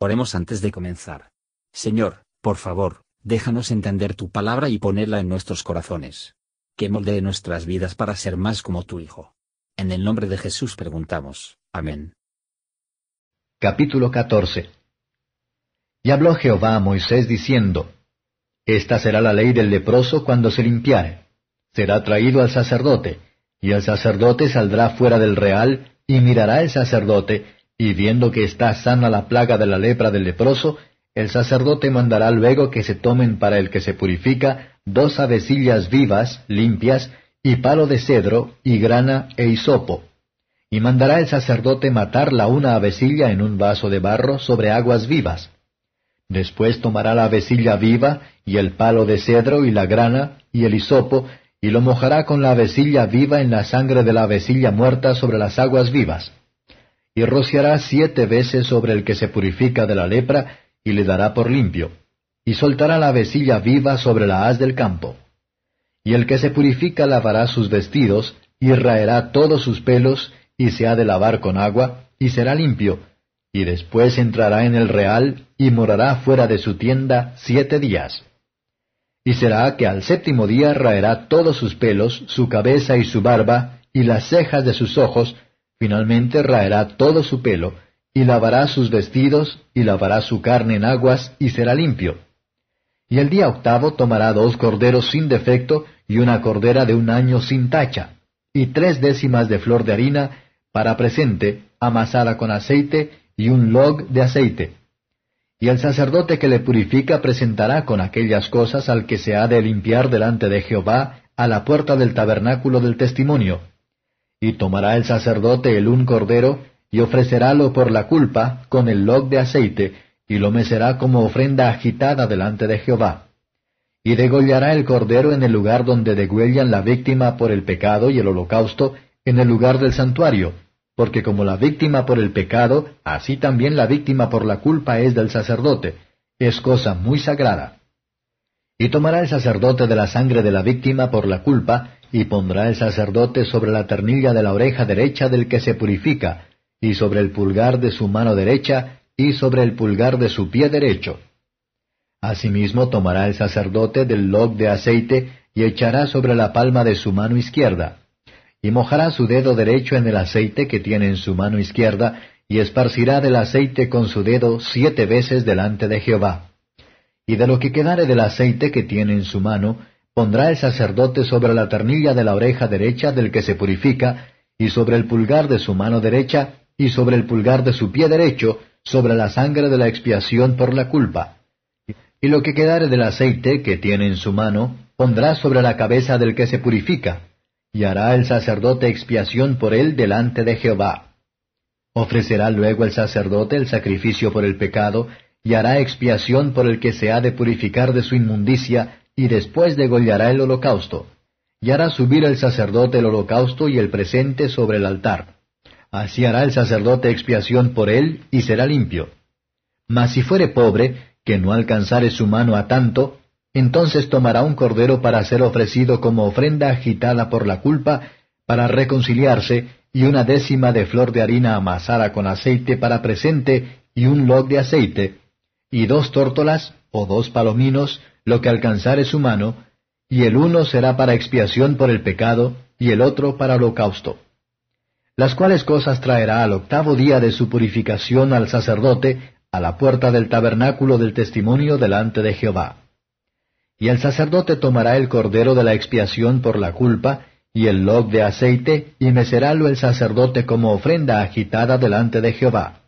Oremos antes de comenzar. Señor, por favor, déjanos entender tu palabra y ponerla en nuestros corazones. Que moldee nuestras vidas para ser más como tu Hijo. En el nombre de Jesús preguntamos. Amén. Capítulo 14 Y habló Jehová a Moisés diciendo, Esta será la ley del leproso cuando se limpiare. Será traído al sacerdote, y el sacerdote saldrá fuera del real, y mirará el sacerdote, y viendo que está sana la plaga de la lepra del leproso, el sacerdote mandará luego que se tomen para el que se purifica dos avecillas vivas, limpias, y palo de cedro, y grana e hisopo. Y mandará el sacerdote matar la una avecilla en un vaso de barro sobre aguas vivas. Después tomará la avecilla viva, y el palo de cedro, y la grana, y el hisopo, y lo mojará con la avecilla viva en la sangre de la avecilla muerta sobre las aguas vivas y rociará siete veces sobre el que se purifica de la lepra, y le dará por limpio, y soltará la vecilla viva sobre la haz del campo. Y el que se purifica lavará sus vestidos, y raerá todos sus pelos, y se ha de lavar con agua, y será limpio, y después entrará en el real, y morará fuera de su tienda siete días. Y será que al séptimo día raerá todos sus pelos, su cabeza y su barba, y las cejas de sus ojos, Finalmente raerá todo su pelo, y lavará sus vestidos, y lavará su carne en aguas, y será limpio. Y el día octavo tomará dos corderos sin defecto, y una cordera de un año sin tacha, y tres décimas de flor de harina, para presente, amasada con aceite, y un log de aceite. Y el sacerdote que le purifica presentará con aquellas cosas al que se ha de limpiar delante de Jehová, a la puerta del tabernáculo del testimonio, y tomará el sacerdote el un cordero, y ofrecerálo por la culpa, con el log de aceite, y lo mecerá como ofrenda agitada delante de Jehová. Y degollará el cordero en el lugar donde degüellan la víctima por el pecado y el holocausto, en el lugar del santuario, porque como la víctima por el pecado, así también la víctima por la culpa es del sacerdote, es cosa muy sagrada. Y tomará el sacerdote de la sangre de la víctima por la culpa, y pondrá el sacerdote sobre la ternilla de la oreja derecha del que se purifica, y sobre el pulgar de su mano derecha, y sobre el pulgar de su pie derecho. Asimismo tomará el sacerdote del log de aceite, y echará sobre la palma de su mano izquierda, y mojará su dedo derecho en el aceite que tiene en su mano izquierda, y esparcirá del aceite con su dedo siete veces delante de Jehová. Y de lo que quedare del aceite que tiene en su mano, pondrá el sacerdote sobre la ternilla de la oreja derecha del que se purifica, y sobre el pulgar de su mano derecha, y sobre el pulgar de su pie derecho, sobre la sangre de la expiación por la culpa. Y lo que quedare del aceite que tiene en su mano, pondrá sobre la cabeza del que se purifica, y hará el sacerdote expiación por él delante de Jehová. Ofrecerá luego el sacerdote el sacrificio por el pecado, y hará expiación por el que se ha de purificar de su inmundicia, y después degollará el holocausto, y hará subir el sacerdote el holocausto y el presente sobre el altar. Así hará el sacerdote expiación por él, y será limpio. Mas si fuere pobre, que no alcanzare su mano a tanto, entonces tomará un cordero para ser ofrecido como ofrenda agitada por la culpa, para reconciliarse, y una décima de flor de harina amasada con aceite para presente, y un log de aceite, y dos tórtolas, o dos palominos, lo que alcanzare su mano, y el uno será para expiación por el pecado, y el otro para holocausto. Las cuales cosas traerá al octavo día de su purificación al sacerdote, a la puerta del tabernáculo del testimonio delante de Jehová. Y el sacerdote tomará el cordero de la expiación por la culpa, y el log de aceite, y mecerálo el sacerdote como ofrenda agitada delante de Jehová.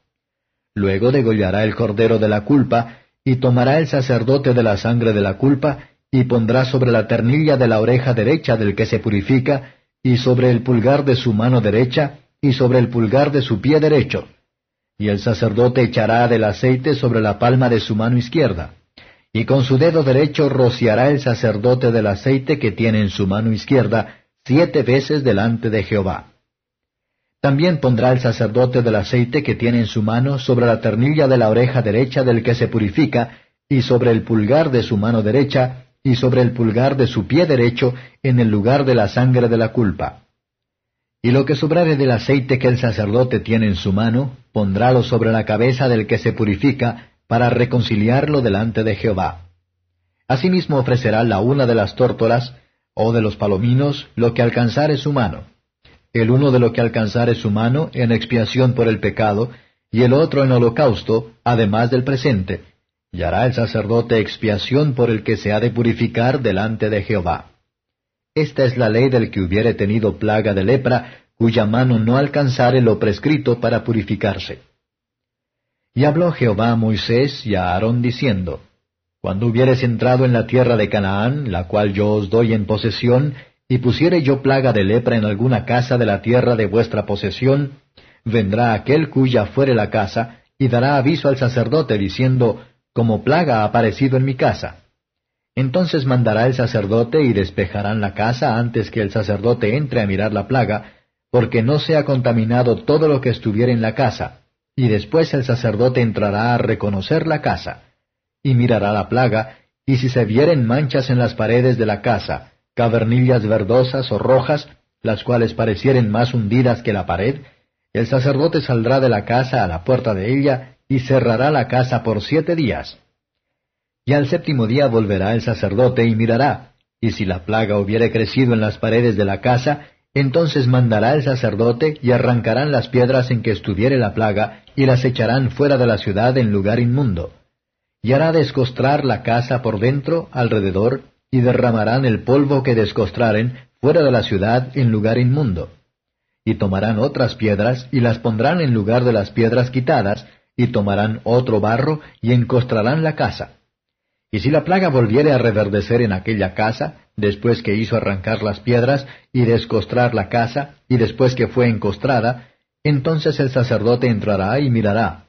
Luego degollará el cordero de la culpa, y tomará el sacerdote de la sangre de la culpa, y pondrá sobre la ternilla de la oreja derecha del que se purifica, y sobre el pulgar de su mano derecha, y sobre el pulgar de su pie derecho. Y el sacerdote echará del aceite sobre la palma de su mano izquierda. Y con su dedo derecho rociará el sacerdote del aceite que tiene en su mano izquierda siete veces delante de Jehová. También pondrá el sacerdote del aceite que tiene en su mano sobre la ternilla de la oreja derecha del que se purifica, y sobre el pulgar de su mano derecha, y sobre el pulgar de su pie derecho, en el lugar de la sangre de la culpa. Y lo que sobrare del aceite que el sacerdote tiene en su mano, pondrálo sobre la cabeza del que se purifica, para reconciliarlo delante de Jehová. Asimismo ofrecerá la una de las tórtolas, o de los palominos, lo que alcanzare su mano. El uno de lo que alcanzare su mano en expiación por el pecado, y el otro en holocausto, además del presente, y hará el sacerdote expiación por el que se ha de purificar delante de Jehová. Esta es la ley del que hubiere tenido plaga de lepra, cuya mano no alcanzare lo prescrito para purificarse. Y habló Jehová a Moisés y a Aarón diciendo, Cuando hubieres entrado en la tierra de Canaán, la cual yo os doy en posesión, y pusiere yo plaga de lepra en alguna casa de la tierra de vuestra posesión, vendrá aquel cuya fuere la casa, y dará aviso al sacerdote diciendo, Como plaga ha aparecido en mi casa. Entonces mandará el sacerdote y despejarán la casa antes que el sacerdote entre a mirar la plaga, porque no sea contaminado todo lo que estuviera en la casa, y después el sacerdote entrará a reconocer la casa, y mirará la plaga, y si se vieren manchas en las paredes de la casa, cavernillas verdosas o rojas, las cuales parecieren más hundidas que la pared, el sacerdote saldrá de la casa a la puerta de ella, y cerrará la casa por siete días. Y al séptimo día volverá el sacerdote y mirará, y si la plaga hubiere crecido en las paredes de la casa, entonces mandará el sacerdote y arrancarán las piedras en que estuviere la plaga, y las echarán fuera de la ciudad en lugar inmundo. Y hará descostrar la casa por dentro, alrededor, y derramarán el polvo que descostraren fuera de la ciudad en lugar inmundo. Y tomarán otras piedras, y las pondrán en lugar de las piedras quitadas, y tomarán otro barro, y encostrarán la casa. Y si la plaga volviere a reverdecer en aquella casa, después que hizo arrancar las piedras y descostrar la casa, y después que fue encostrada, entonces el sacerdote entrará y mirará.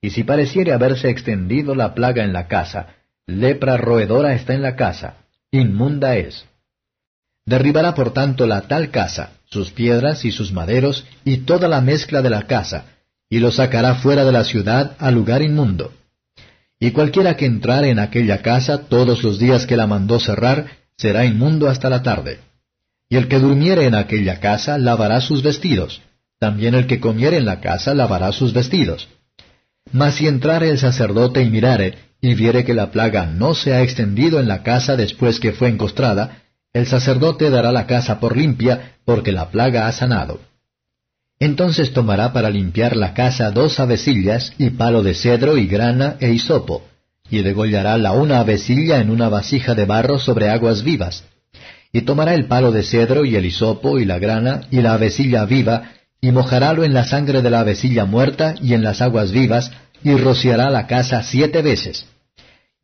Y si pareciere haberse extendido la plaga en la casa, lepra roedora está en la casa, inmunda es. Derribará por tanto la tal casa, sus piedras y sus maderos, y toda la mezcla de la casa, y lo sacará fuera de la ciudad al lugar inmundo y cualquiera que entrare en aquella casa todos los días que la mandó cerrar, será inmundo hasta la tarde. Y el que durmiere en aquella casa lavará sus vestidos, también el que comiere en la casa lavará sus vestidos. Mas si entrare el sacerdote y mirare, y viere que la plaga no se ha extendido en la casa después que fue encostrada, el sacerdote dará la casa por limpia, porque la plaga ha sanado. Entonces tomará para limpiar la casa dos avecillas y palo de cedro y grana e hisopo, y degollará la una avecilla en una vasija de barro sobre aguas vivas. Y tomará el palo de cedro y el hisopo y la grana y la avecilla viva, y mojarálo en la sangre de la avecilla muerta y en las aguas vivas, y rociará la casa siete veces.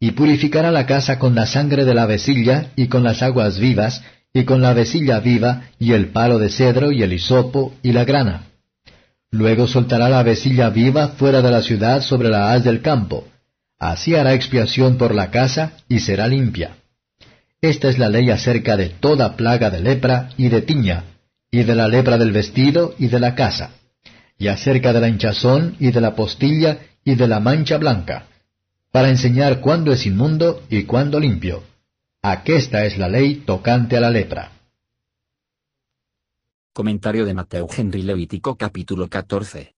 Y purificará la casa con la sangre de la avecilla y con las aguas vivas, y con la vecilla viva, y el palo de cedro, y el hisopo, y la grana. Luego soltará la vecilla viva fuera de la ciudad sobre la haz del campo. Así hará expiación por la casa, y será limpia. Esta es la ley acerca de toda plaga de lepra y de tiña, y de la lepra del vestido y de la casa, y acerca de la hinchazón y de la postilla y de la mancha blanca, para enseñar cuándo es inmundo y cuándo limpio Aquesta es la ley tocante a la lepra. Comentario de Mateo Henry Levítico capítulo 14.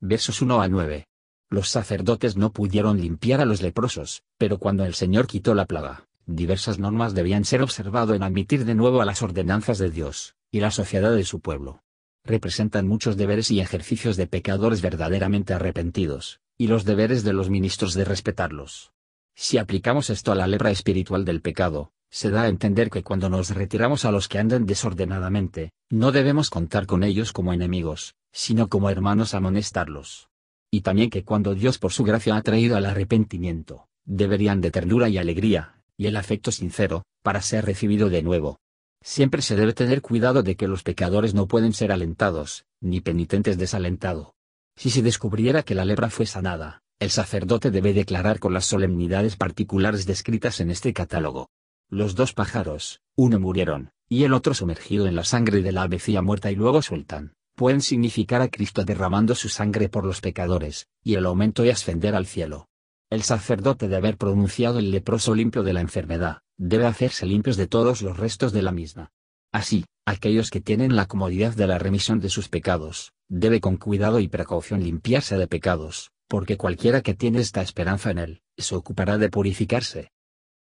Versos 1 a 9. Los sacerdotes no pudieron limpiar a los leprosos, pero cuando el Señor quitó la plaga, diversas normas debían ser observado en admitir de nuevo a las ordenanzas de Dios, y la sociedad de su pueblo. Representan muchos deberes y ejercicios de pecadores verdaderamente arrepentidos, y los deberes de los ministros de respetarlos. Si aplicamos esto a la lepra espiritual del pecado, se da a entender que cuando nos retiramos a los que andan desordenadamente, no debemos contar con ellos como enemigos, sino como hermanos amonestarlos. Y también que cuando Dios por su gracia ha traído al arrepentimiento, deberían de ternura y alegría, y el afecto sincero, para ser recibido de nuevo. Siempre se debe tener cuidado de que los pecadores no pueden ser alentados, ni penitentes desalentado. Si se descubriera que la lepra fue sanada, el sacerdote debe declarar con las solemnidades particulares descritas en este catálogo. Los dos pájaros, uno murieron, y el otro sumergido en la sangre de la avecilla muerta y luego sueltan, pueden significar a Cristo derramando su sangre por los pecadores, y el aumento y ascender al cielo. El sacerdote de haber pronunciado el leproso limpio de la enfermedad, debe hacerse limpios de todos los restos de la misma. Así, aquellos que tienen la comodidad de la remisión de sus pecados, debe con cuidado y precaución limpiarse de pecados, porque cualquiera que tiene esta esperanza en él, se ocupará de purificarse.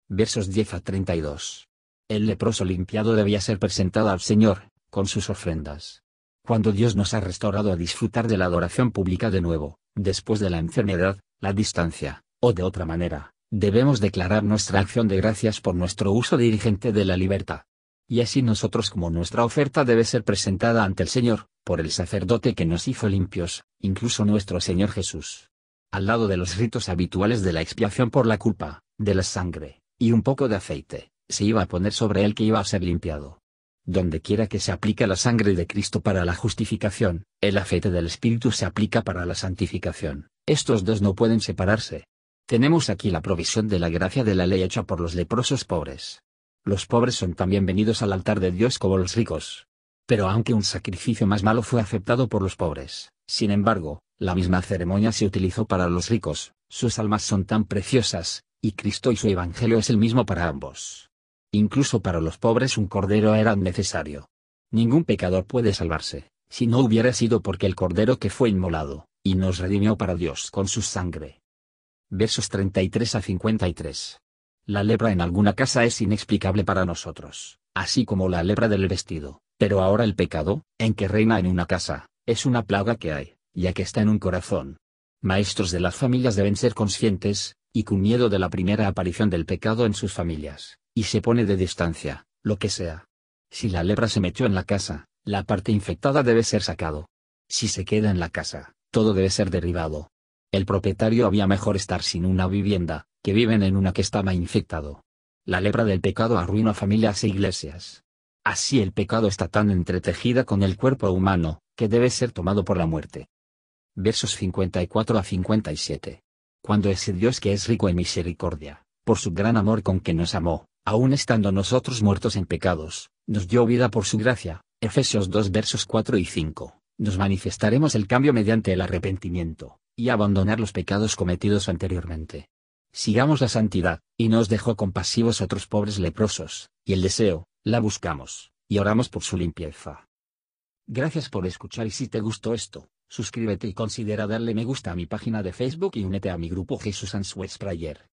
Versos 10 a 32. El leproso limpiado debía ser presentado al Señor, con sus ofrendas. Cuando Dios nos ha restaurado a disfrutar de la adoración pública de nuevo, después de la enfermedad, la distancia, o de otra manera, debemos declarar nuestra acción de gracias por nuestro uso dirigente de la libertad. Y así nosotros como nuestra oferta debe ser presentada ante el Señor, por el sacerdote que nos hizo limpios, incluso nuestro Señor Jesús. Al lado de los ritos habituales de la expiación por la culpa, de la sangre, y un poco de aceite, se iba a poner sobre él que iba a ser limpiado. Donde quiera que se aplique la sangre de Cristo para la justificación, el aceite del Espíritu se aplica para la santificación. Estos dos no pueden separarse. Tenemos aquí la provisión de la gracia de la ley hecha por los leprosos pobres. Los pobres son también venidos al altar de Dios como los ricos. Pero aunque un sacrificio más malo fue aceptado por los pobres, sin embargo, la misma ceremonia se utilizó para los ricos, sus almas son tan preciosas, y Cristo y su Evangelio es el mismo para ambos. Incluso para los pobres un cordero era necesario. Ningún pecador puede salvarse, si no hubiera sido porque el cordero que fue inmolado, y nos redimió para Dios con su sangre, versos 33 a 53. La lepra en alguna casa es inexplicable para nosotros, así como la lepra del vestido, pero ahora el pecado, en que reina en una casa, es una plaga que hay, ya que está en un corazón. Maestros de las familias deben ser conscientes, y con miedo de la primera aparición del pecado en sus familias, y se pone de distancia, lo que sea. Si la lepra se metió en la casa, la parte infectada debe ser sacado. Si se queda en la casa, todo debe ser derribado, el propietario había mejor estar sin una vivienda, que viven en una que estaba infectado. La lepra del pecado arruina familias e iglesias. Así el pecado está tan entretejida con el cuerpo humano, que debe ser tomado por la muerte. Versos 54 a 57. Cuando ese Dios que es rico en misericordia, por su gran amor con que nos amó, aun estando nosotros muertos en pecados, nos dio vida por su gracia, Efesios 2 versos 4 y 5, nos manifestaremos el cambio mediante el arrepentimiento y abandonar los pecados cometidos anteriormente. Sigamos la santidad, y nos dejó compasivos otros pobres leprosos, y el deseo, la buscamos, y oramos por su limpieza. Gracias por escuchar y si te gustó esto, suscríbete y considera darle me gusta a mi página de Facebook y únete a mi grupo Jesús Answers Prayer.